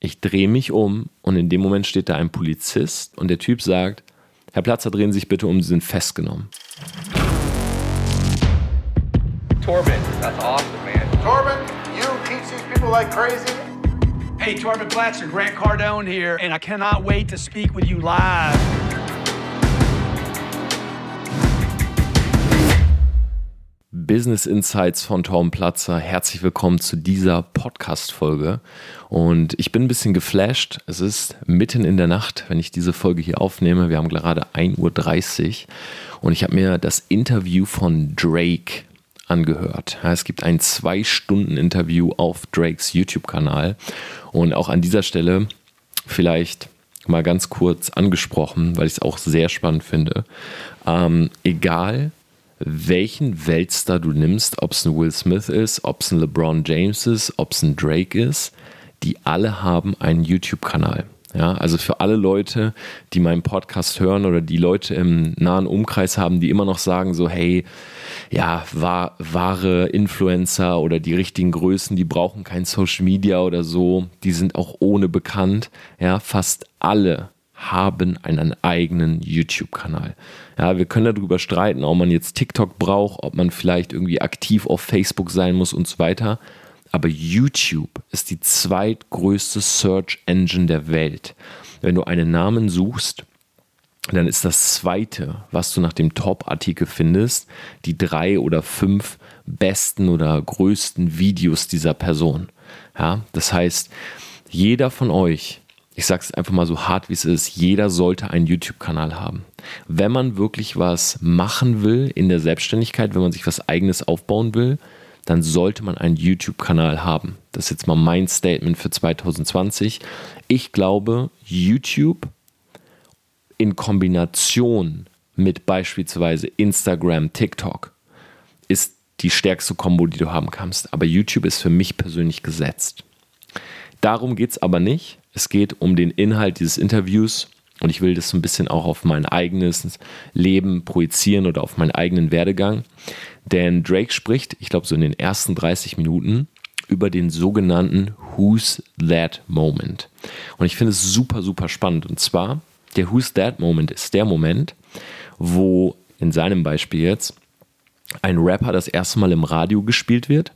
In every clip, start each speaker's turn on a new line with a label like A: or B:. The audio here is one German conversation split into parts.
A: Ich drehe mich um und in dem Moment steht da ein Polizist und der Typ sagt, Herr Platzer, drehen Sie sich bitte um, Sie sind festgenommen.
B: Torben, that's awesome, man.
C: Torben, you teach these people like crazy?
D: Hey, Torben Platzer, Grant Cardone here, and I cannot wait to speak with you live.
A: Business Insights von Tom Platzer. Herzlich willkommen zu dieser Podcast-Folge. Und ich bin ein bisschen geflasht. Es ist mitten in der Nacht, wenn ich diese Folge hier aufnehme. Wir haben gerade 1.30 Uhr und ich habe mir das Interview von Drake angehört. Es gibt ein zwei Stunden Interview auf Drakes YouTube-Kanal. Und auch an dieser Stelle vielleicht mal ganz kurz angesprochen, weil ich es auch sehr spannend finde. Ähm, egal, welchen Weltstar du nimmst, ob es ein Will Smith ist, ob es ein LeBron James ist, ob es ein Drake ist, die alle haben einen YouTube-Kanal. Ja, also für alle Leute, die meinen Podcast hören oder die Leute im nahen Umkreis haben, die immer noch sagen so, hey, ja, wahr, wahre Influencer oder die richtigen Größen, die brauchen kein Social Media oder so, die sind auch ohne bekannt. Ja, fast alle haben einen eigenen YouTube-Kanal. Ja, wir können darüber streiten, ob man jetzt TikTok braucht, ob man vielleicht irgendwie aktiv auf Facebook sein muss und so weiter. Aber YouTube ist die zweitgrößte Search Engine der Welt. Wenn du einen Namen suchst, dann ist das zweite, was du nach dem Top-Artikel findest, die drei oder fünf besten oder größten Videos dieser Person. Ja, das heißt, jeder von euch ich sage es einfach mal so hart, wie es ist, jeder sollte einen YouTube-Kanal haben. Wenn man wirklich was machen will in der Selbstständigkeit, wenn man sich was eigenes aufbauen will, dann sollte man einen YouTube-Kanal haben. Das ist jetzt mal mein Statement für 2020. Ich glaube, YouTube in Kombination mit beispielsweise Instagram, TikTok ist die stärkste Kombo, die du haben kannst. Aber YouTube ist für mich persönlich gesetzt. Darum geht es aber nicht. Es geht um den Inhalt dieses Interviews und ich will das so ein bisschen auch auf mein eigenes Leben projizieren oder auf meinen eigenen Werdegang. Denn Drake spricht, ich glaube, so in den ersten 30 Minuten über den sogenannten Who's That Moment. Und ich finde es super, super spannend. Und zwar, der Who's That Moment ist der Moment, wo in seinem Beispiel jetzt ein Rapper das erste Mal im Radio gespielt wird.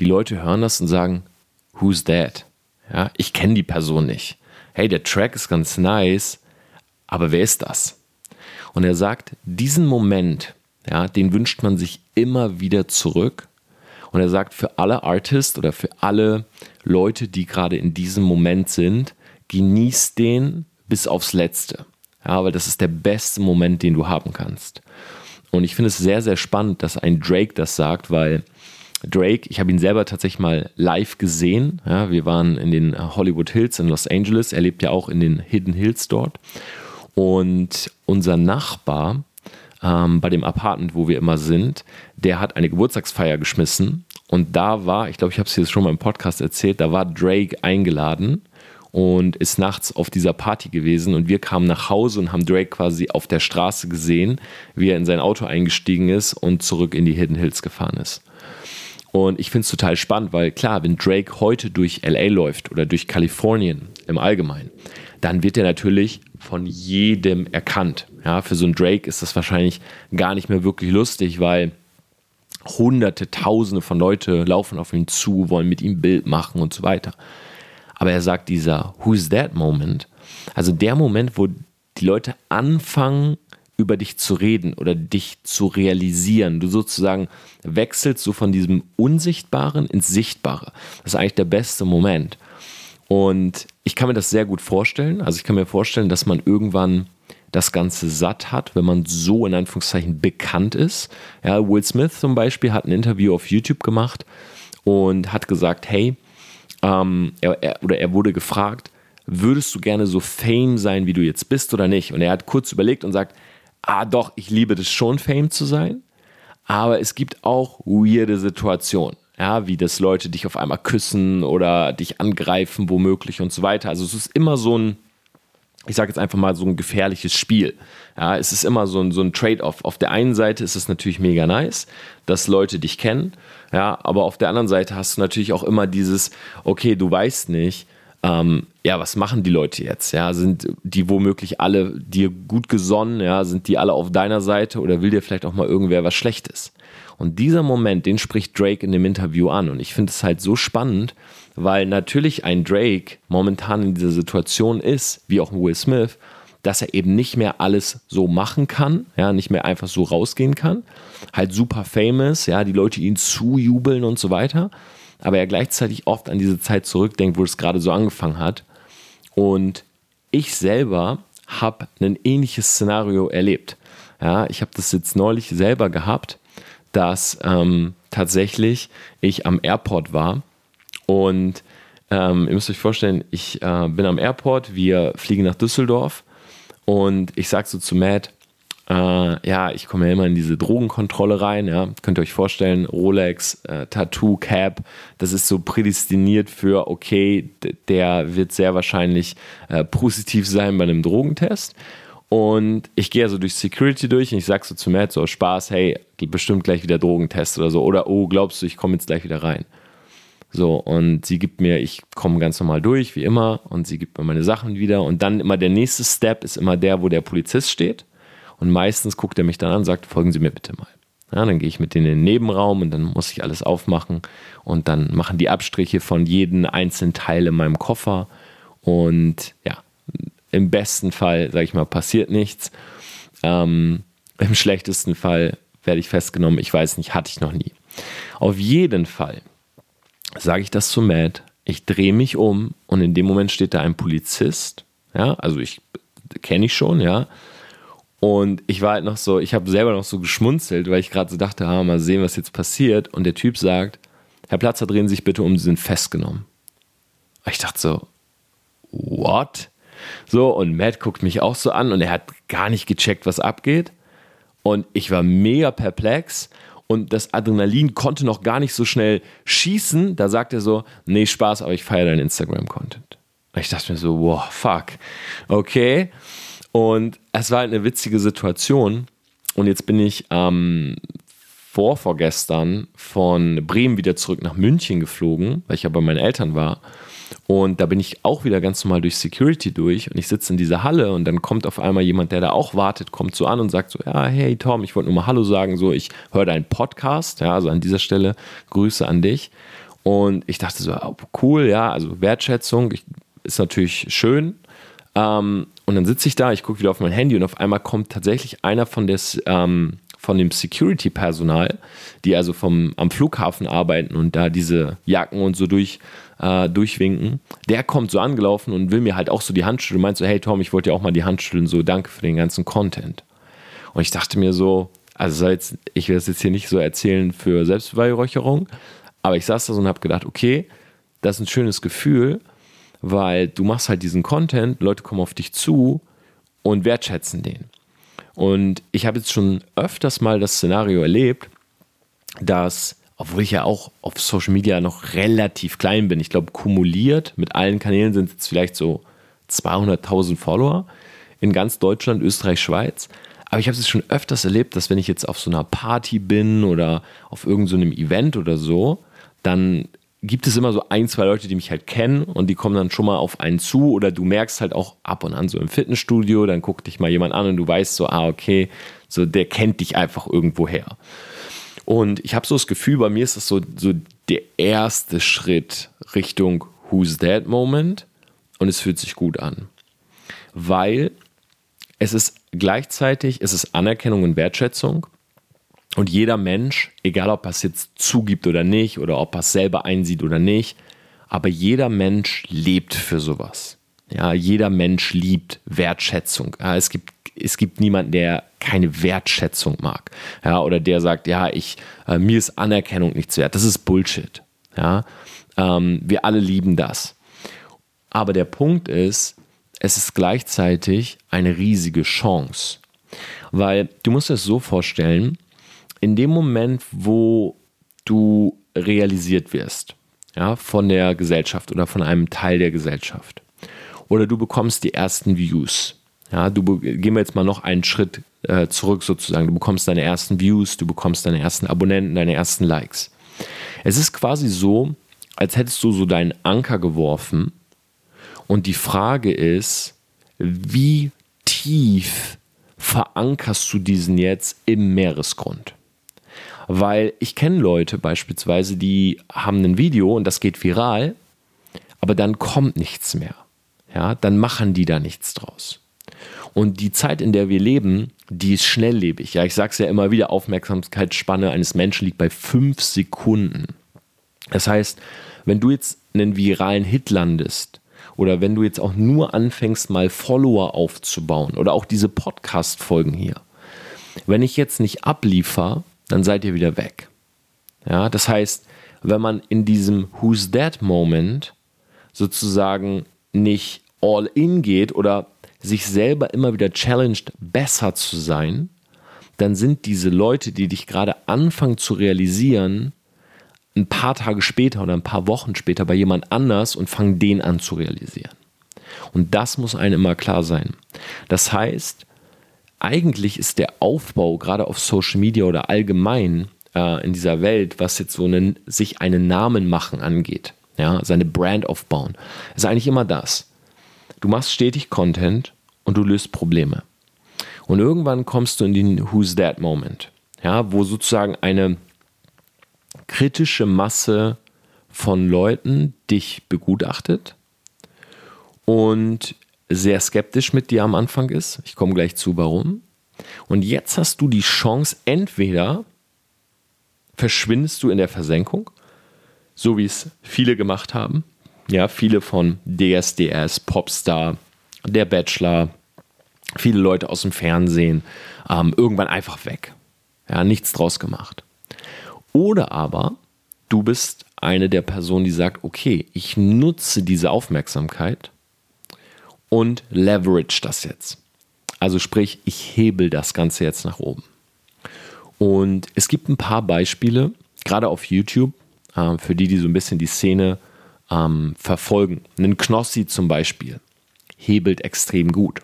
A: Die Leute hören das und sagen, Who's That? Ja, ich kenne die Person nicht. Hey, der Track ist ganz nice, aber wer ist das? Und er sagt, diesen Moment, ja, den wünscht man sich immer wieder zurück. Und er sagt, für alle Artists oder für alle Leute, die gerade in diesem Moment sind, genieß den bis aufs Letzte. Ja, weil das ist der beste Moment, den du haben kannst. Und ich finde es sehr, sehr spannend, dass ein Drake das sagt, weil Drake, ich habe ihn selber tatsächlich mal live gesehen. Ja, wir waren in den Hollywood Hills in Los Angeles. Er lebt ja auch in den Hidden Hills dort. Und unser Nachbar ähm, bei dem Apartment, wo wir immer sind, der hat eine Geburtstagsfeier geschmissen. Und da war, ich glaube, ich habe es hier schon mal im Podcast erzählt, da war Drake eingeladen und ist nachts auf dieser Party gewesen und wir kamen nach Hause und haben Drake quasi auf der Straße gesehen, wie er in sein Auto eingestiegen ist und zurück in die Hidden Hills gefahren ist. Und ich finde es total spannend, weil klar, wenn Drake heute durch LA läuft oder durch Kalifornien im Allgemeinen, dann wird er natürlich von jedem erkannt. Ja, für so einen Drake ist das wahrscheinlich gar nicht mehr wirklich lustig, weil hunderte, tausende von Leute laufen auf ihn zu, wollen mit ihm Bild machen und so weiter. Aber er sagt dieser Who's that Moment, also der Moment, wo die Leute anfangen, über dich zu reden oder dich zu realisieren. Du sozusagen wechselst so von diesem Unsichtbaren ins Sichtbare. Das ist eigentlich der beste Moment. Und ich kann mir das sehr gut vorstellen. Also ich kann mir vorstellen, dass man irgendwann das Ganze satt hat, wenn man so in Anführungszeichen bekannt ist. Ja, Will Smith zum Beispiel hat ein Interview auf YouTube gemacht und hat gesagt, hey, ähm, er, er, oder er wurde gefragt, würdest du gerne so Fame sein, wie du jetzt bist oder nicht? Und er hat kurz überlegt und sagt, ah doch, ich liebe das schon, Fame zu sein, aber es gibt auch weirde Situationen. Ja, wie das Leute dich auf einmal küssen oder dich angreifen, womöglich und so weiter. Also es ist immer so ein, ich sage jetzt einfach mal so ein gefährliches Spiel. Ja, es ist immer so ein, so ein Trade-off. Auf der einen Seite ist es natürlich mega nice, dass Leute dich kennen, ja, aber auf der anderen Seite hast du natürlich auch immer dieses, okay, du weißt nicht, ähm, ja, was machen die Leute jetzt? Ja, sind die womöglich alle dir gut gesonnen? Ja, sind die alle auf deiner Seite oder will dir vielleicht auch mal irgendwer was Schlechtes? Und dieser Moment, den spricht Drake in dem Interview an. Und ich finde es halt so spannend, weil natürlich ein Drake momentan in dieser Situation ist, wie auch ein Will Smith, dass er eben nicht mehr alles so machen kann, ja, nicht mehr einfach so rausgehen kann. Halt super famous, ja, die Leute ihn zujubeln und so weiter. Aber er gleichzeitig oft an diese Zeit zurückdenkt, wo es gerade so angefangen hat. Und ich selber habe ein ähnliches Szenario erlebt. Ja, ich habe das jetzt neulich selber gehabt, dass ähm, tatsächlich ich am Airport war und ähm, ihr müsst euch vorstellen, ich äh, bin am Airport, wir fliegen nach Düsseldorf und ich sage so zu Matt, äh, ja, ich komme ja immer in diese Drogenkontrolle rein, ja. Könnt ihr euch vorstellen, Rolex, äh, Tattoo, Cap, das ist so prädestiniert für, okay, der wird sehr wahrscheinlich äh, positiv sein bei einem Drogentest. Und ich gehe also durch Security durch und ich sage so zu Matt, so Spaß, hey, bestimmt gleich wieder Drogentest oder so. Oder, oh, glaubst du, ich komme jetzt gleich wieder rein. So, und sie gibt mir, ich komme ganz normal durch, wie immer, und sie gibt mir meine Sachen wieder. Und dann immer der nächste Step ist immer der, wo der Polizist steht. Und meistens guckt er mich dann an und sagt, folgen Sie mir bitte mal. Ja, dann gehe ich mit denen in den Nebenraum und dann muss ich alles aufmachen. Und dann machen die Abstriche von jedem einzelnen Teil in meinem Koffer. Und ja, im besten Fall, sage ich mal, passiert nichts. Ähm, Im schlechtesten Fall werde ich festgenommen. Ich weiß nicht, hatte ich noch nie. Auf jeden Fall sage ich das zu Matt. Ich drehe mich um und in dem Moment steht da ein Polizist. Ja, also ich kenne ich schon, ja. Und ich war halt noch so, ich habe selber noch so geschmunzelt, weil ich gerade so dachte, ah, mal sehen, was jetzt passiert. Und der Typ sagt, Herr Platzer, drehen Sie sich bitte um, Sie sind festgenommen. Ich dachte so, what? So, und Matt guckt mich auch so an und er hat gar nicht gecheckt, was abgeht. Und ich war mega perplex und das Adrenalin konnte noch gar nicht so schnell schießen. Da sagt er so: Nee, Spaß, aber ich feiere deinen Instagram-Content. Ich dachte mir so: Wow, fuck. Okay. Und es war halt eine witzige Situation. Und jetzt bin ich am ähm, vorvorgestern von Bremen wieder zurück nach München geflogen, weil ich ja bei meinen Eltern war. Und da bin ich auch wieder ganz normal durch Security durch und ich sitze in dieser Halle und dann kommt auf einmal jemand, der da auch wartet, kommt so an und sagt so, ja, hey Tom, ich wollte nur mal Hallo sagen, so, ich höre deinen Podcast, ja, also an dieser Stelle Grüße an dich. Und ich dachte so, oh, cool, ja, also Wertschätzung ich, ist natürlich schön. Ähm, und dann sitze ich da, ich gucke wieder auf mein Handy und auf einmal kommt tatsächlich einer von des, ähm, von dem Security-Personal, die also vom, am Flughafen arbeiten und da diese Jacken und so durch äh, durchwinken. Der kommt so angelaufen und will mir halt auch so die Hand schütteln. Meint so, hey Tom, ich wollte dir auch mal die Hand schütteln, so danke für den ganzen Content. Und ich dachte mir so, also jetzt, ich will das jetzt hier nicht so erzählen für Selbstbeweihräucherung, aber ich saß da so und habe gedacht, okay, das ist ein schönes Gefühl, weil du machst halt diesen Content, Leute kommen auf dich zu und wertschätzen den. Und ich habe jetzt schon öfters mal das Szenario erlebt, dass obwohl ich ja auch auf Social Media noch relativ klein bin. Ich glaube, kumuliert mit allen Kanälen sind es vielleicht so 200.000 Follower in ganz Deutschland, Österreich, Schweiz. Aber ich habe es schon öfters erlebt, dass wenn ich jetzt auf so einer Party bin oder auf irgendeinem so Event oder so, dann gibt es immer so ein, zwei Leute, die mich halt kennen und die kommen dann schon mal auf einen zu oder du merkst halt auch ab und an so im Fitnessstudio, dann guckt dich mal jemand an und du weißt so, ah, okay, so der kennt dich einfach irgendwo her. Und ich habe so das Gefühl, bei mir ist das so, so der erste Schritt Richtung Who's That Moment und es fühlt sich gut an. Weil es ist gleichzeitig, es ist Anerkennung und Wertschätzung und jeder Mensch, egal ob er es jetzt zugibt oder nicht oder ob er es selber einsieht oder nicht, aber jeder Mensch lebt für sowas. Ja, jeder Mensch liebt Wertschätzung. Ja, es gibt es gibt niemanden, der keine Wertschätzung mag. Ja, oder der sagt, ja, ich, äh, mir ist Anerkennung nichts wert. Das ist Bullshit. Ja, ähm, wir alle lieben das. Aber der Punkt ist, es ist gleichzeitig eine riesige Chance. Weil du musst es so vorstellen, in dem Moment, wo du realisiert wirst, ja, von der Gesellschaft oder von einem Teil der Gesellschaft, oder du bekommst die ersten Views, ja, du gehen wir jetzt mal noch einen Schritt äh, zurück sozusagen. Du bekommst deine ersten Views, du bekommst deine ersten Abonnenten, deine ersten Likes. Es ist quasi so, als hättest du so deinen Anker geworfen Und die Frage ist, wie tief verankerst du diesen jetzt im Meeresgrund? Weil ich kenne Leute beispielsweise, die haben ein Video und das geht viral, aber dann kommt nichts mehr. Ja, dann machen die da nichts draus. Und die Zeit, in der wir leben, die ist schnelllebig. Ja, ich sage es ja immer wieder, Aufmerksamkeitsspanne eines Menschen liegt bei fünf Sekunden. Das heißt, wenn du jetzt einen viralen Hit landest oder wenn du jetzt auch nur anfängst, mal Follower aufzubauen oder auch diese Podcast-Folgen hier, wenn ich jetzt nicht abliefer, dann seid ihr wieder weg. Ja, das heißt, wenn man in diesem Who's That Moment sozusagen nicht all in geht oder sich selber immer wieder challenged, besser zu sein, dann sind diese Leute, die dich gerade anfangen zu realisieren, ein paar Tage später oder ein paar Wochen später bei jemand anders und fangen den an zu realisieren. Und das muss einem immer klar sein. Das heißt, eigentlich ist der Aufbau gerade auf Social Media oder allgemein äh, in dieser Welt, was jetzt so einen, sich einen Namen machen angeht, ja, seine Brand aufbauen, ist eigentlich immer das. Du machst stetig Content und du löst Probleme. Und irgendwann kommst du in den Who's That Moment, ja, wo sozusagen eine kritische Masse von Leuten dich begutachtet und sehr skeptisch mit dir am Anfang ist. Ich komme gleich zu, warum. Und jetzt hast du die Chance, entweder verschwindest du in der Versenkung, so wie es viele gemacht haben. Ja, viele von DSDS, Popstar, der Bachelor, viele Leute aus dem Fernsehen, ähm, irgendwann einfach weg. Ja, nichts draus gemacht. Oder aber du bist eine der Personen, die sagt, okay, ich nutze diese Aufmerksamkeit und leverage das jetzt. Also sprich, ich hebel das Ganze jetzt nach oben. Und es gibt ein paar Beispiele, gerade auf YouTube, äh, für die, die so ein bisschen die Szene ähm, verfolgen. Ein Knossi zum Beispiel hebelt extrem gut.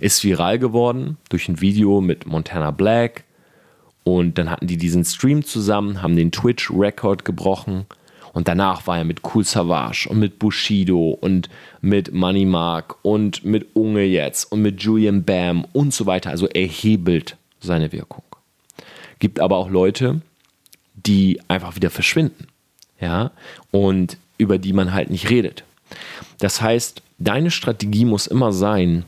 A: Ist viral geworden durch ein Video mit Montana Black. Und dann hatten die diesen Stream zusammen, haben den Twitch-Record gebrochen. Und danach war er mit Cool Savage und mit Bushido und mit Money Mark und mit Unge jetzt und mit Julian Bam und so weiter. Also er hebelt seine Wirkung. Gibt aber auch Leute, die einfach wieder verschwinden. Ja, und über die man halt nicht redet. Das heißt, deine Strategie muss immer sein,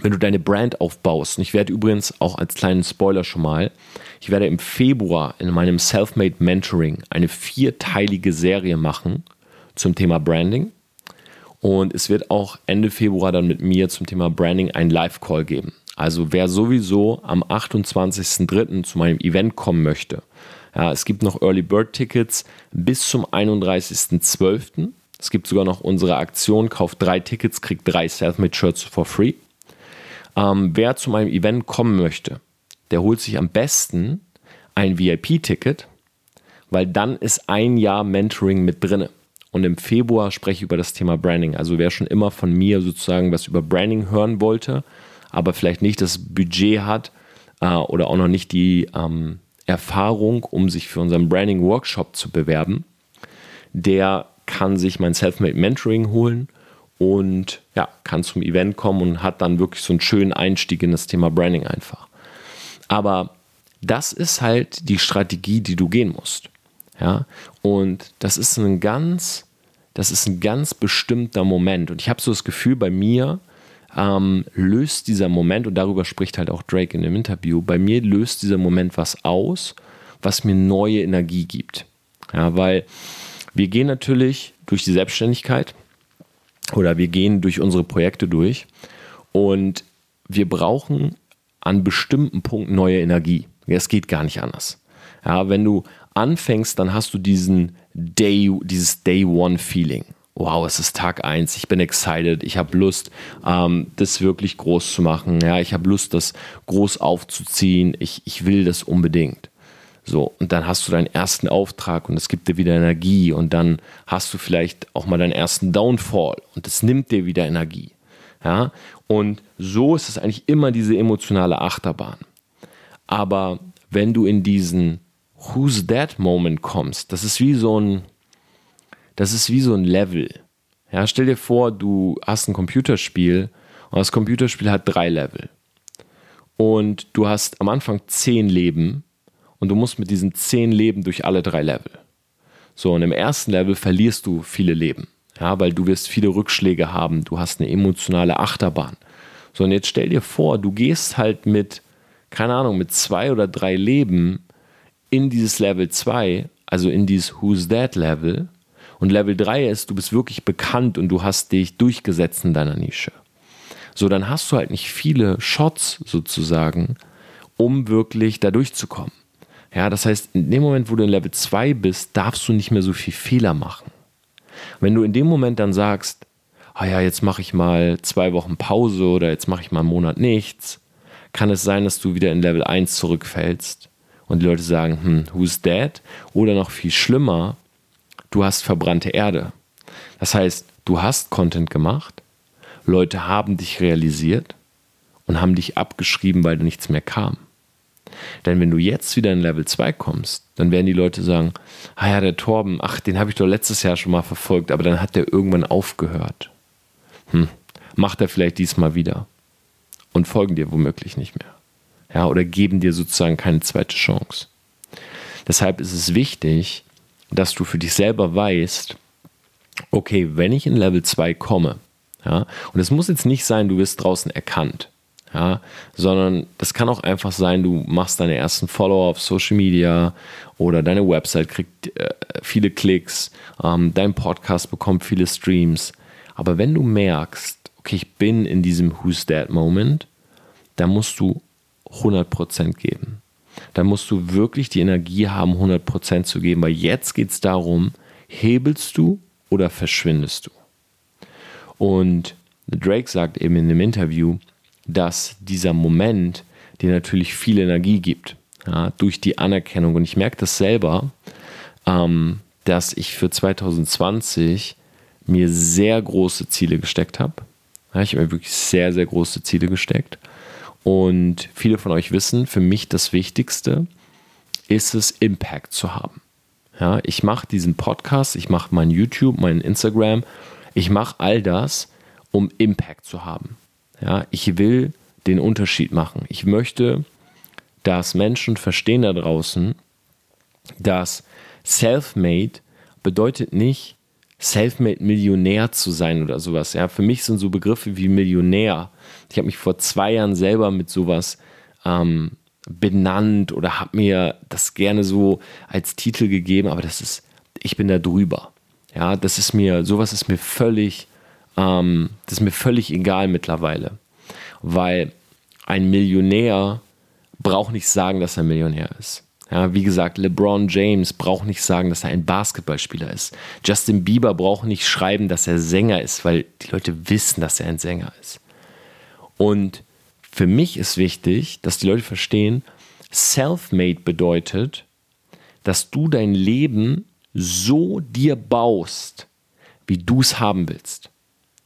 A: wenn du deine Brand aufbaust, und ich werde übrigens auch als kleinen Spoiler schon mal, ich werde im Februar in meinem Selfmade Mentoring eine vierteilige Serie machen zum Thema Branding. Und es wird auch Ende Februar dann mit mir zum Thema Branding einen Live-Call geben. Also wer sowieso am 28.03. zu meinem Event kommen möchte, ja, es gibt noch Early Bird Tickets bis zum 31.12. Es gibt sogar noch unsere Aktion, kauft drei Tickets, kriegt drei Selfmade Shirts for free. Ähm, wer zu meinem Event kommen möchte, der holt sich am besten ein VIP-Ticket, weil dann ist ein Jahr Mentoring mit drinne. Und im Februar spreche ich über das Thema Branding. Also wer schon immer von mir sozusagen was über Branding hören wollte, aber vielleicht nicht das Budget hat äh, oder auch noch nicht die ähm, Erfahrung, um sich für unseren Branding-Workshop zu bewerben, der kann sich mein Selfmade Mentoring holen und ja, kann zum Event kommen und hat dann wirklich so einen schönen Einstieg in das Thema Branding einfach. Aber das ist halt die Strategie, die du gehen musst. Ja, und das ist ein ganz, das ist ein ganz bestimmter Moment. Und ich habe so das Gefühl, bei mir ähm, löst dieser Moment, und darüber spricht halt auch Drake in dem Interview, bei mir löst dieser Moment was aus, was mir neue Energie gibt. Ja, weil wir gehen natürlich durch die Selbstständigkeit oder wir gehen durch unsere Projekte durch und wir brauchen an bestimmten Punkten neue Energie. Es geht gar nicht anders. Ja, wenn du anfängst, dann hast du diesen Day, dieses Day One Feeling. Wow, es ist Tag 1, ich bin excited, ich habe Lust, ähm, das wirklich groß zu machen. Ja, ich habe Lust, das groß aufzuziehen. Ich, ich will das unbedingt. So, und dann hast du deinen ersten Auftrag und es gibt dir wieder Energie und dann hast du vielleicht auch mal deinen ersten Downfall und es nimmt dir wieder Energie. Ja, und so ist es eigentlich immer diese emotionale Achterbahn. Aber wenn du in diesen Who's That Moment kommst, das ist wie so ein, das ist wie so ein Level. Ja, stell dir vor, du hast ein Computerspiel und das Computerspiel hat drei Level. Und du hast am Anfang zehn Leben und du musst mit diesen zehn Leben durch alle drei Level. So, und im ersten Level verlierst du viele Leben. Ja, weil du wirst viele Rückschläge haben, du hast eine emotionale Achterbahn. So, und jetzt stell dir vor, du gehst halt mit, keine Ahnung, mit zwei oder drei Leben in dieses Level 2, also in dieses Who's That Level. Und Level 3 ist, du bist wirklich bekannt und du hast dich durchgesetzt in deiner Nische. So, dann hast du halt nicht viele Shots sozusagen, um wirklich da durchzukommen. Ja, das heißt, in dem Moment, wo du in Level 2 bist, darfst du nicht mehr so viel Fehler machen. Wenn du in dem Moment dann sagst, ah ja, jetzt mache ich mal zwei Wochen Pause oder jetzt mache ich mal einen Monat nichts, kann es sein, dass du wieder in Level 1 zurückfällst und die Leute sagen, hm, who's dead? Oder noch viel schlimmer, du hast verbrannte Erde. Das heißt, du hast Content gemacht, Leute haben dich realisiert und haben dich abgeschrieben, weil da nichts mehr kam. Denn wenn du jetzt wieder in Level 2 kommst, dann werden die Leute sagen, ah ja, der Torben, ach, den habe ich doch letztes Jahr schon mal verfolgt, aber dann hat der irgendwann aufgehört. Hm, macht er vielleicht diesmal wieder. Und folgen dir womöglich nicht mehr. Ja, oder geben dir sozusagen keine zweite Chance. Deshalb ist es wichtig, dass du für dich selber weißt, okay, wenn ich in Level 2 komme, ja, und es muss jetzt nicht sein, du wirst draußen erkannt ja, sondern das kann auch einfach sein, du machst deine ersten Follower auf Social Media oder deine Website kriegt äh, viele Klicks, ähm, dein Podcast bekommt viele Streams. Aber wenn du merkst, okay, ich bin in diesem Who's That Moment, dann musst du 100% geben. Dann musst du wirklich die Energie haben, 100% zu geben, weil jetzt geht es darum, hebelst du oder verschwindest du? Und Drake sagt eben in dem Interview, dass dieser Moment dir natürlich viel Energie gibt, ja, durch die Anerkennung. Und ich merke das selber, ähm, dass ich für 2020 mir sehr große Ziele gesteckt habe. Ja, ich habe mir wirklich sehr, sehr große Ziele gesteckt. Und viele von euch wissen, für mich das Wichtigste ist es, Impact zu haben. Ja, ich mache diesen Podcast, ich mache mein YouTube, mein Instagram, ich mache all das, um Impact zu haben. Ja, ich will den Unterschied machen. Ich möchte, dass Menschen verstehen da draußen, dass Self-Made bedeutet nicht, Self-Made Millionär zu sein oder sowas. Ja, für mich sind so Begriffe wie Millionär. Ich habe mich vor zwei Jahren selber mit sowas ähm, benannt oder habe mir das gerne so als Titel gegeben, aber das ist, ich bin da drüber. Ja, das ist mir, sowas ist mir völlig ähm, das ist mir völlig egal mittlerweile, weil ein Millionär braucht nicht sagen, dass er Millionär ist. Ja, wie gesagt, LeBron James braucht nicht sagen, dass er ein Basketballspieler ist. Justin Bieber braucht nicht schreiben, dass er Sänger ist, weil die Leute wissen, dass er ein Sänger ist. Und für mich ist wichtig, dass die Leute verstehen, self-made bedeutet, dass du dein Leben so dir baust, wie du es haben willst.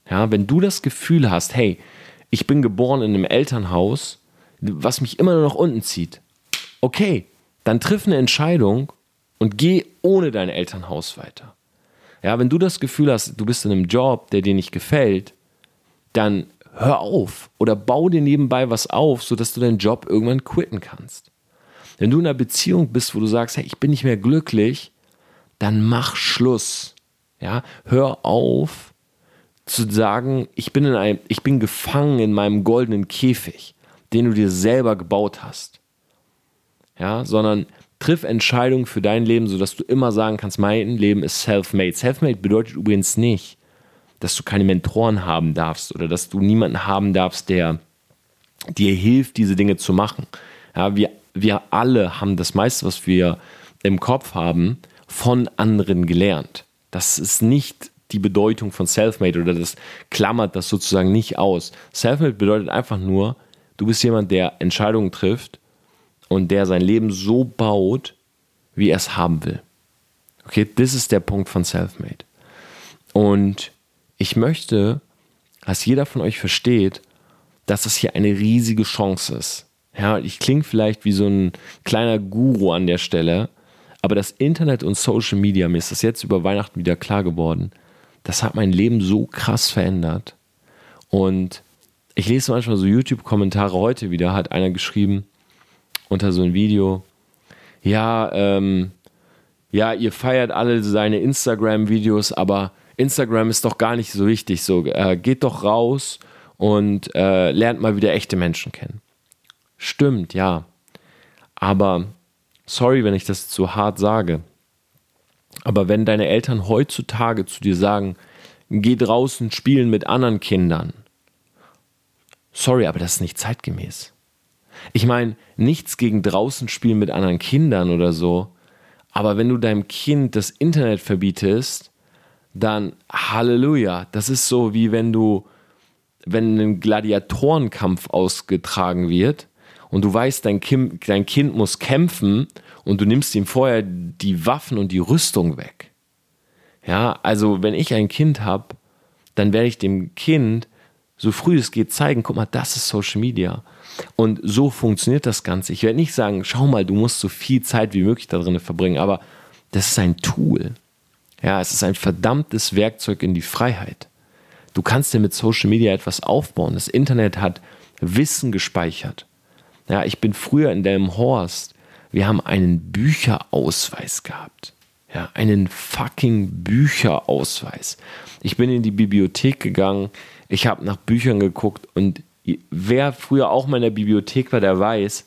A: Ja, wenn du das Gefühl hast, hey, ich bin geboren in einem Elternhaus, was mich immer nur nach unten zieht, okay, dann triff eine Entscheidung und geh ohne dein Elternhaus weiter. Ja, wenn du das Gefühl hast, du bist in einem Job, der dir nicht gefällt, dann hör auf oder bau dir nebenbei was auf, sodass du deinen Job irgendwann quitten kannst. Wenn du in einer Beziehung bist, wo du sagst, hey, ich bin nicht mehr glücklich, dann mach Schluss. Ja, hör auf, zu sagen, ich bin, in einem, ich bin gefangen in meinem goldenen Käfig, den du dir selber gebaut hast. Ja, sondern triff Entscheidungen für dein Leben, sodass du immer sagen kannst, mein Leben ist self-made. Self-made bedeutet übrigens nicht, dass du keine Mentoren haben darfst oder dass du niemanden haben darfst, der dir hilft, diese Dinge zu machen. Ja, wir, wir alle haben das meiste, was wir im Kopf haben, von anderen gelernt. Das ist nicht die Bedeutung von Selfmade oder das klammert das sozusagen nicht aus. Selfmade bedeutet einfach nur, du bist jemand, der Entscheidungen trifft und der sein Leben so baut, wie er es haben will. Okay, das ist der Punkt von Selfmade. Und ich möchte, dass jeder von euch versteht, dass das hier eine riesige Chance ist. Ja, ich klinge vielleicht wie so ein kleiner Guru an der Stelle, aber das Internet und Social Media, mir ist das jetzt über Weihnachten wieder klar geworden, das hat mein Leben so krass verändert. Und ich lese manchmal so YouTube-Kommentare. Heute wieder hat einer geschrieben unter so ein Video, ja, ähm, ja, ihr feiert alle seine Instagram-Videos, aber Instagram ist doch gar nicht so wichtig. So, äh, geht doch raus und äh, lernt mal wieder echte Menschen kennen. Stimmt, ja. Aber sorry, wenn ich das zu hart sage. Aber wenn deine Eltern heutzutage zu dir sagen, geh draußen spielen mit anderen Kindern, sorry, aber das ist nicht zeitgemäß. Ich meine, nichts gegen draußen spielen mit anderen Kindern oder so, aber wenn du deinem Kind das Internet verbietest, dann Halleluja. Das ist so wie wenn du, wenn ein Gladiatorenkampf ausgetragen wird und du weißt, dein kind, dein kind muss kämpfen und du nimmst ihm vorher die Waffen und die Rüstung weg. Ja, also wenn ich ein Kind habe, dann werde ich dem Kind so früh es geht zeigen, guck mal, das ist Social Media. Und so funktioniert das Ganze. Ich werde nicht sagen, schau mal, du musst so viel Zeit wie möglich da drin verbringen, aber das ist ein Tool. Ja, es ist ein verdammtes Werkzeug in die Freiheit. Du kannst dir mit Social Media etwas aufbauen. Das Internet hat Wissen gespeichert. Ja, ich bin früher in Delmenhorst. Wir haben einen Bücherausweis gehabt. Ja, einen fucking Bücherausweis. Ich bin in die Bibliothek gegangen. Ich habe nach Büchern geguckt und wer früher auch mal in der Bibliothek war, der weiß,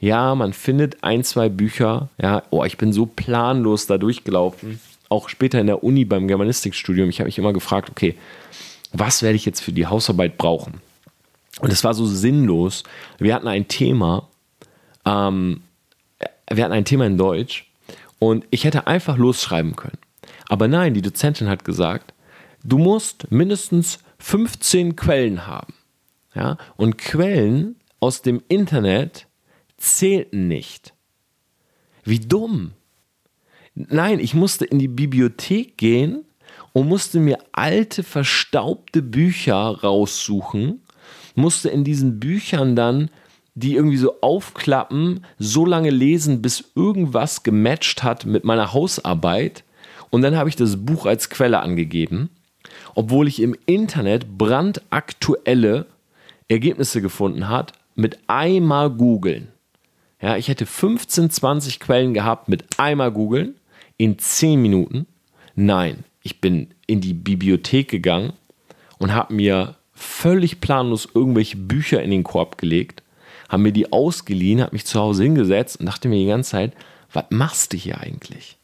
A: ja, man findet ein, zwei Bücher. Ja, oh, ich bin so planlos da durchgelaufen. Auch später in der Uni beim Germanistikstudium. Ich habe mich immer gefragt, okay, was werde ich jetzt für die Hausarbeit brauchen? Und es war so sinnlos. Wir hatten ein Thema, ähm, wir hatten ein Thema in Deutsch und ich hätte einfach losschreiben können. Aber nein, die Dozentin hat gesagt, du musst mindestens 15 Quellen haben. Ja? Und Quellen aus dem Internet zählten nicht. Wie dumm. Nein, ich musste in die Bibliothek gehen und musste mir alte, verstaubte Bücher raussuchen musste in diesen Büchern dann die irgendwie so aufklappen, so lange lesen, bis irgendwas gematcht hat mit meiner Hausarbeit. Und dann habe ich das Buch als Quelle angegeben, obwohl ich im Internet brandaktuelle Ergebnisse gefunden hat mit einmal googeln. Ja, ich hätte 15, 20 Quellen gehabt mit einmal googeln in 10 Minuten. Nein, ich bin in die Bibliothek gegangen und habe mir völlig planlos irgendwelche Bücher in den Korb gelegt, haben mir die ausgeliehen, habe mich zu Hause hingesetzt und dachte mir die ganze Zeit, was machst du hier eigentlich?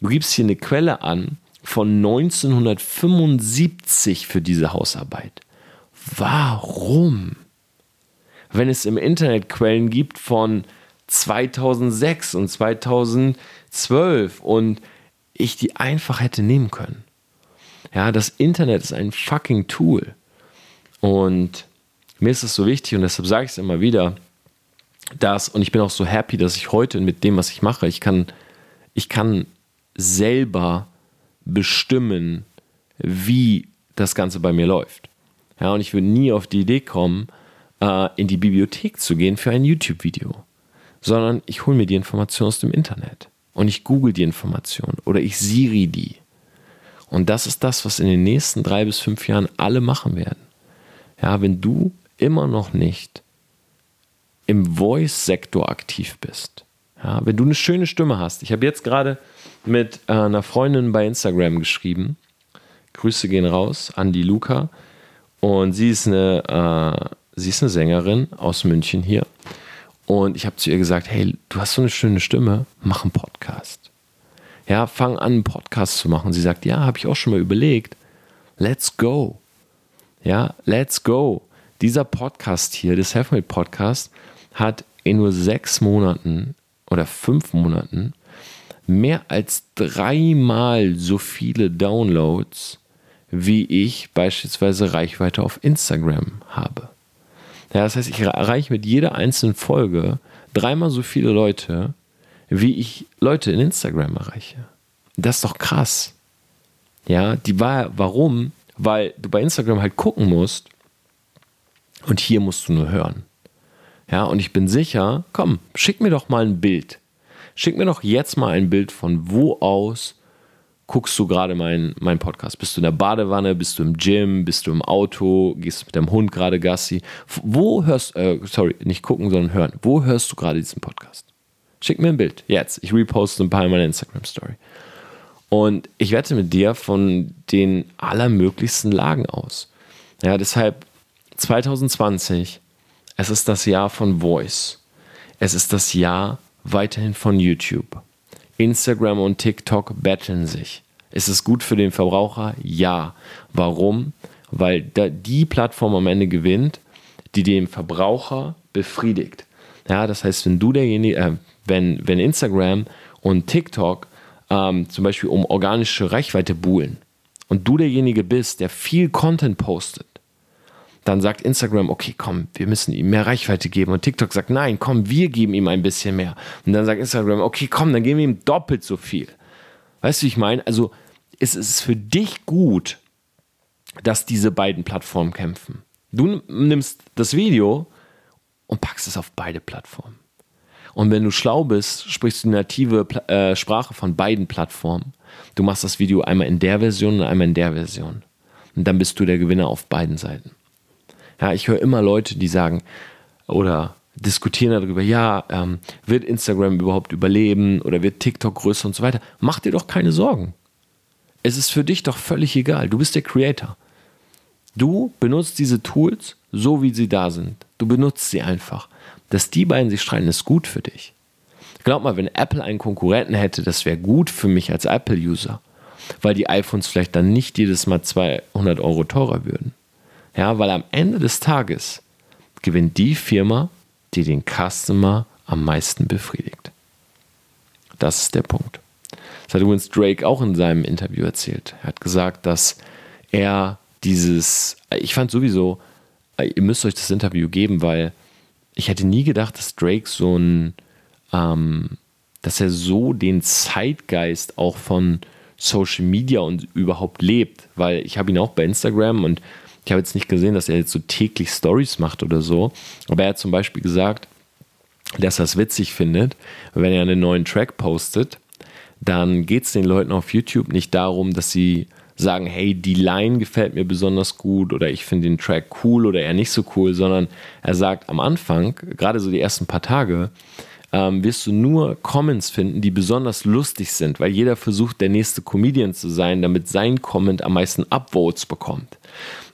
A: Du gibst hier eine Quelle an von 1975 für diese Hausarbeit. Warum? Wenn es im Internet Quellen gibt von 2006 und 2012 und ich die einfach hätte nehmen können. Ja, das Internet ist ein fucking Tool. Und mir ist es so wichtig und deshalb sage ich es immer wieder, dass, und ich bin auch so happy, dass ich heute mit dem, was ich mache, ich kann, ich kann selber bestimmen, wie das Ganze bei mir läuft. Ja, und ich würde nie auf die Idee kommen, äh, in die Bibliothek zu gehen für ein YouTube-Video, sondern ich hole mir die Information aus dem Internet und ich google die Information oder ich Siri die. Und das ist das, was in den nächsten drei bis fünf Jahren alle machen werden. Ja, wenn du immer noch nicht im Voice-Sektor aktiv bist, ja, wenn du eine schöne Stimme hast. Ich habe jetzt gerade mit äh, einer Freundin bei Instagram geschrieben. Grüße gehen raus an die Luca. Und sie ist eine, äh, sie ist eine Sängerin aus München hier. Und ich habe zu ihr gesagt: Hey, du hast so eine schöne Stimme, mach einen Podcast. Ja, fang an, einen Podcast zu machen. Sie sagt: Ja, habe ich auch schon mal überlegt. Let's go. Ja, let's go. Dieser Podcast hier, der Selfmade Podcast, hat in nur sechs Monaten oder fünf Monaten mehr als dreimal so viele Downloads, wie ich beispielsweise Reichweite auf Instagram habe. Ja, das heißt, ich erreiche mit jeder einzelnen Folge dreimal so viele Leute, wie ich Leute in Instagram erreiche. Das ist doch krass. Ja, die war, warum? weil du bei Instagram halt gucken musst und hier musst du nur hören. Ja, und ich bin sicher, komm, schick mir doch mal ein Bild. Schick mir doch jetzt mal ein Bild von wo aus guckst du gerade meinen mein Podcast? Bist du in der Badewanne? Bist du im Gym? Bist du im Auto? Gehst du mit deinem Hund gerade Gassi? Wo hörst äh, sorry, nicht gucken, sondern hören. Wo hörst du gerade diesen Podcast? Schick mir ein Bild. Jetzt. Ich reposte ein paar in meiner Instagram-Story. Und ich wette mit dir von den allermöglichsten Lagen aus. Ja, deshalb 2020, es ist das Jahr von Voice. Es ist das Jahr weiterhin von YouTube. Instagram und TikTok betteln sich. Ist es gut für den Verbraucher? Ja. Warum? Weil die Plattform am Ende gewinnt, die den Verbraucher befriedigt. Ja, das heißt, wenn du derjenige, äh, wenn, wenn Instagram und TikTok ähm, zum Beispiel um organische Reichweite buhlen und du derjenige bist, der viel Content postet, dann sagt Instagram, okay, komm, wir müssen ihm mehr Reichweite geben. Und TikTok sagt, nein, komm, wir geben ihm ein bisschen mehr. Und dann sagt Instagram, okay, komm, dann geben wir ihm doppelt so viel. Weißt du, wie ich meine? Also es ist für dich gut, dass diese beiden Plattformen kämpfen. Du nimmst das Video und packst es auf beide Plattformen. Und wenn du schlau bist, sprichst du die native äh, Sprache von beiden Plattformen. Du machst das Video einmal in der Version und einmal in der Version. Und dann bist du der Gewinner auf beiden Seiten. Ja, ich höre immer Leute, die sagen oder diskutieren darüber, ja, ähm, wird Instagram überhaupt überleben oder wird TikTok größer und so weiter. Mach dir doch keine Sorgen. Es ist für dich doch völlig egal. Du bist der Creator. Du benutzt diese Tools so, wie sie da sind. Du benutzt sie einfach. Dass die beiden sich streiten, ist gut für dich. Glaub mal, wenn Apple einen Konkurrenten hätte, das wäre gut für mich als Apple-User, weil die iPhones vielleicht dann nicht jedes Mal 200 Euro teurer würden. Ja, weil am Ende des Tages gewinnt die Firma, die den Customer am meisten befriedigt. Das ist der Punkt. Das hat übrigens Drake auch in seinem Interview erzählt. Er hat gesagt, dass er dieses, ich fand sowieso, ihr müsst euch das Interview geben, weil ich hätte nie gedacht, dass Drake so ein, ähm, dass er so den Zeitgeist auch von Social Media und überhaupt lebt, weil ich habe ihn auch bei Instagram und ich habe jetzt nicht gesehen, dass er jetzt so täglich Stories macht oder so, aber er hat zum Beispiel gesagt, dass er es witzig findet, wenn er einen neuen Track postet, dann geht es den Leuten auf YouTube nicht darum, dass sie sagen, hey, die Line gefällt mir besonders gut oder ich finde den Track cool oder eher nicht so cool, sondern er sagt am Anfang, gerade so die ersten paar Tage, ähm, wirst du nur Comments finden, die besonders lustig sind, weil jeder versucht, der nächste Comedian zu sein, damit sein Comment am meisten Upvotes bekommt.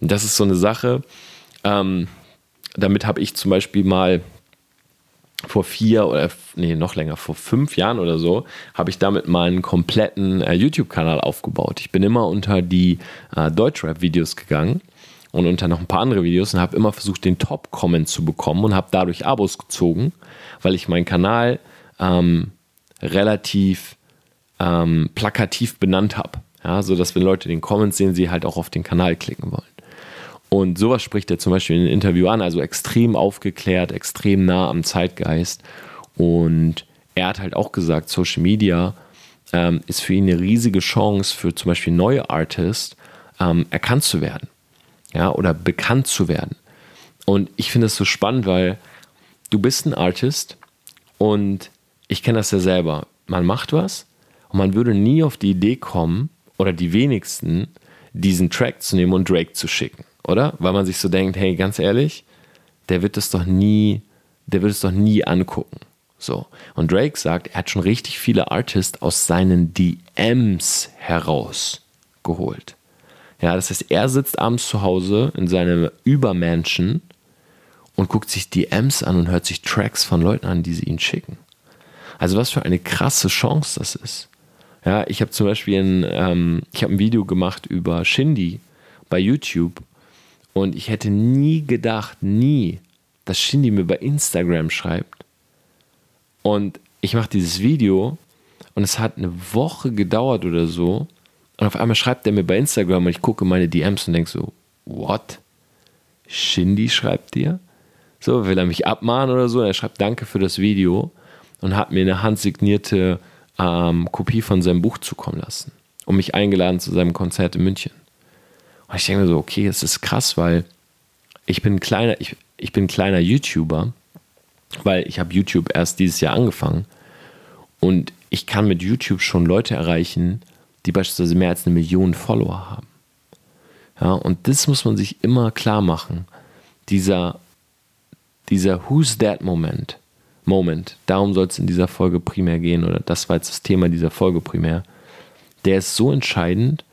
A: Und das ist so eine Sache, ähm, damit habe ich zum Beispiel mal vor vier oder nee, noch länger, vor fünf Jahren oder so, habe ich damit meinen kompletten äh, YouTube-Kanal aufgebaut. Ich bin immer unter die äh, Deutschrap-Videos gegangen und unter noch ein paar andere Videos und habe immer versucht, den Top-Comment zu bekommen und habe dadurch Abos gezogen, weil ich meinen Kanal ähm, relativ ähm, plakativ benannt habe. Ja, so dass wenn Leute den Comment sehen, sie halt auch auf den Kanal klicken wollen. Und sowas spricht er zum Beispiel in einem Interview an, also extrem aufgeklärt, extrem nah am Zeitgeist. Und er hat halt auch gesagt, Social Media ähm, ist für ihn eine riesige Chance für zum Beispiel neue Artists ähm, erkannt zu werden. Ja, oder bekannt zu werden. Und ich finde das so spannend, weil du bist ein Artist und ich kenne das ja selber. Man macht was und man würde nie auf die Idee kommen, oder die wenigsten, diesen Track zu nehmen und Drake zu schicken oder? Weil man sich so denkt, hey, ganz ehrlich, der wird es doch nie, der wird es doch nie angucken. So. Und Drake sagt, er hat schon richtig viele Artists aus seinen DMs herausgeholt. Ja, das heißt, er sitzt abends zu Hause in seinem Übermansion und guckt sich DMs an und hört sich Tracks von Leuten an, die sie ihn schicken. Also was für eine krasse Chance das ist. Ja, ich habe zum Beispiel ein, ähm, ich habe ein Video gemacht über Shindy bei YouTube und ich hätte nie gedacht, nie, dass Shindy mir bei Instagram schreibt. Und ich mache dieses Video und es hat eine Woche gedauert oder so. Und auf einmal schreibt er mir bei Instagram und ich gucke meine DMs und denke so, what? Shindy schreibt dir? So, will er mich abmahnen oder so? Und er schreibt Danke für das Video und hat mir eine handsignierte ähm, Kopie von seinem Buch zukommen lassen und mich eingeladen zu seinem Konzert in München. Und ich denke mir so, okay, es ist krass, weil ich bin ein kleiner, ich, ich bin ein kleiner YouTuber, weil ich habe YouTube erst dieses Jahr angefangen und ich kann mit YouTube schon Leute erreichen, die beispielsweise mehr als eine Million Follower haben. Ja, und das muss man sich immer klar machen. Dieser, dieser Who's That Moment, Moment, darum soll es in dieser Folge primär gehen, oder das war jetzt das Thema dieser Folge primär, der ist so entscheidend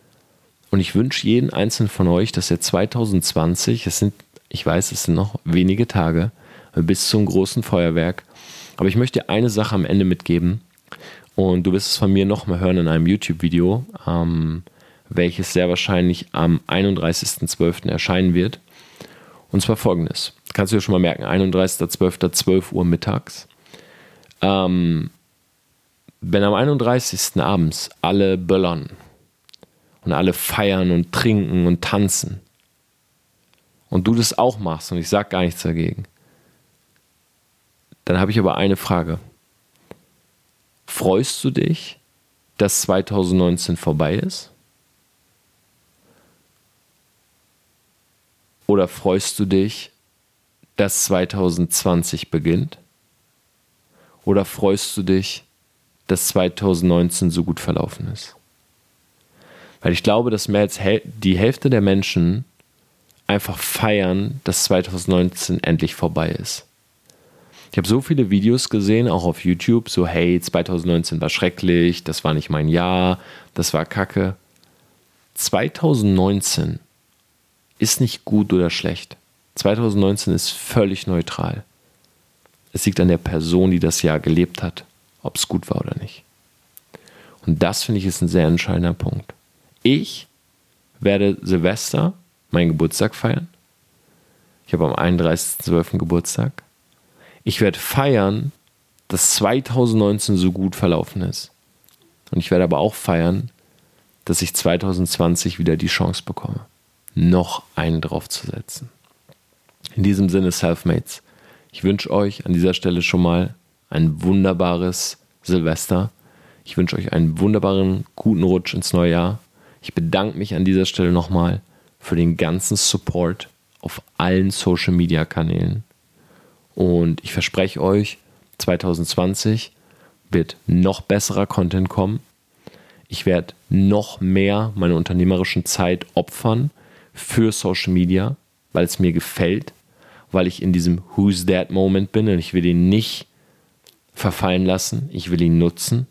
A: und ich wünsche jeden einzelnen von euch, dass er 2020, es sind, ich weiß, es sind noch wenige Tage bis zum großen Feuerwerk, aber ich möchte eine Sache am Ende mitgeben und du wirst es von mir nochmal hören in einem YouTube-Video. Ähm, welches sehr wahrscheinlich am 31.12. erscheinen wird. Und zwar folgendes. Kannst du dir schon mal merken, 31.12. 12 Uhr mittags. Ähm, wenn am 31. abends alle böllern und alle feiern und trinken und tanzen und du das auch machst und ich sage gar nichts dagegen, dann habe ich aber eine Frage. Freust du dich, dass 2019 vorbei ist? Oder freust du dich, dass 2020 beginnt? Oder freust du dich, dass 2019 so gut verlaufen ist? Weil ich glaube, dass mehr als die Hälfte der Menschen einfach feiern, dass 2019 endlich vorbei ist. Ich habe so viele Videos gesehen, auch auf YouTube, so hey, 2019 war schrecklich, das war nicht mein Jahr, das war Kacke. 2019 ist nicht gut oder schlecht. 2019 ist völlig neutral. Es liegt an der Person, die das Jahr gelebt hat, ob es gut war oder nicht. Und das finde ich ist ein sehr entscheidender Punkt. Ich werde Silvester, meinen Geburtstag feiern. Ich habe am 31.12. Geburtstag. Ich werde feiern, dass 2019 so gut verlaufen ist. Und ich werde aber auch feiern, dass ich 2020 wieder die Chance bekomme noch einen draufzusetzen. In diesem Sinne, Selfmates, ich wünsche euch an dieser Stelle schon mal ein wunderbares Silvester. Ich wünsche euch einen wunderbaren, guten Rutsch ins neue Jahr. Ich bedanke mich an dieser Stelle nochmal für den ganzen Support auf allen Social Media Kanälen. Und ich verspreche euch, 2020 wird noch besserer Content kommen. Ich werde noch mehr meine unternehmerischen Zeit opfern für Social Media, weil es mir gefällt, weil ich in diesem Who's That Moment bin und ich will ihn nicht verfallen lassen, ich will ihn nutzen.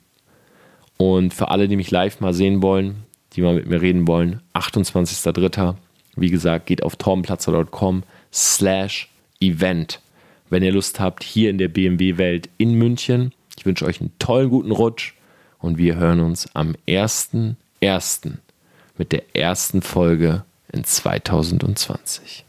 A: Und für alle, die mich live mal sehen wollen, die mal mit mir reden wollen, 28.03. Wie gesagt, geht auf torbenplatzer.com slash event. Wenn ihr Lust habt, hier in der BMW-Welt in München. Ich wünsche euch einen tollen, guten Rutsch und wir hören uns am 1.1. mit der ersten Folge in 2020.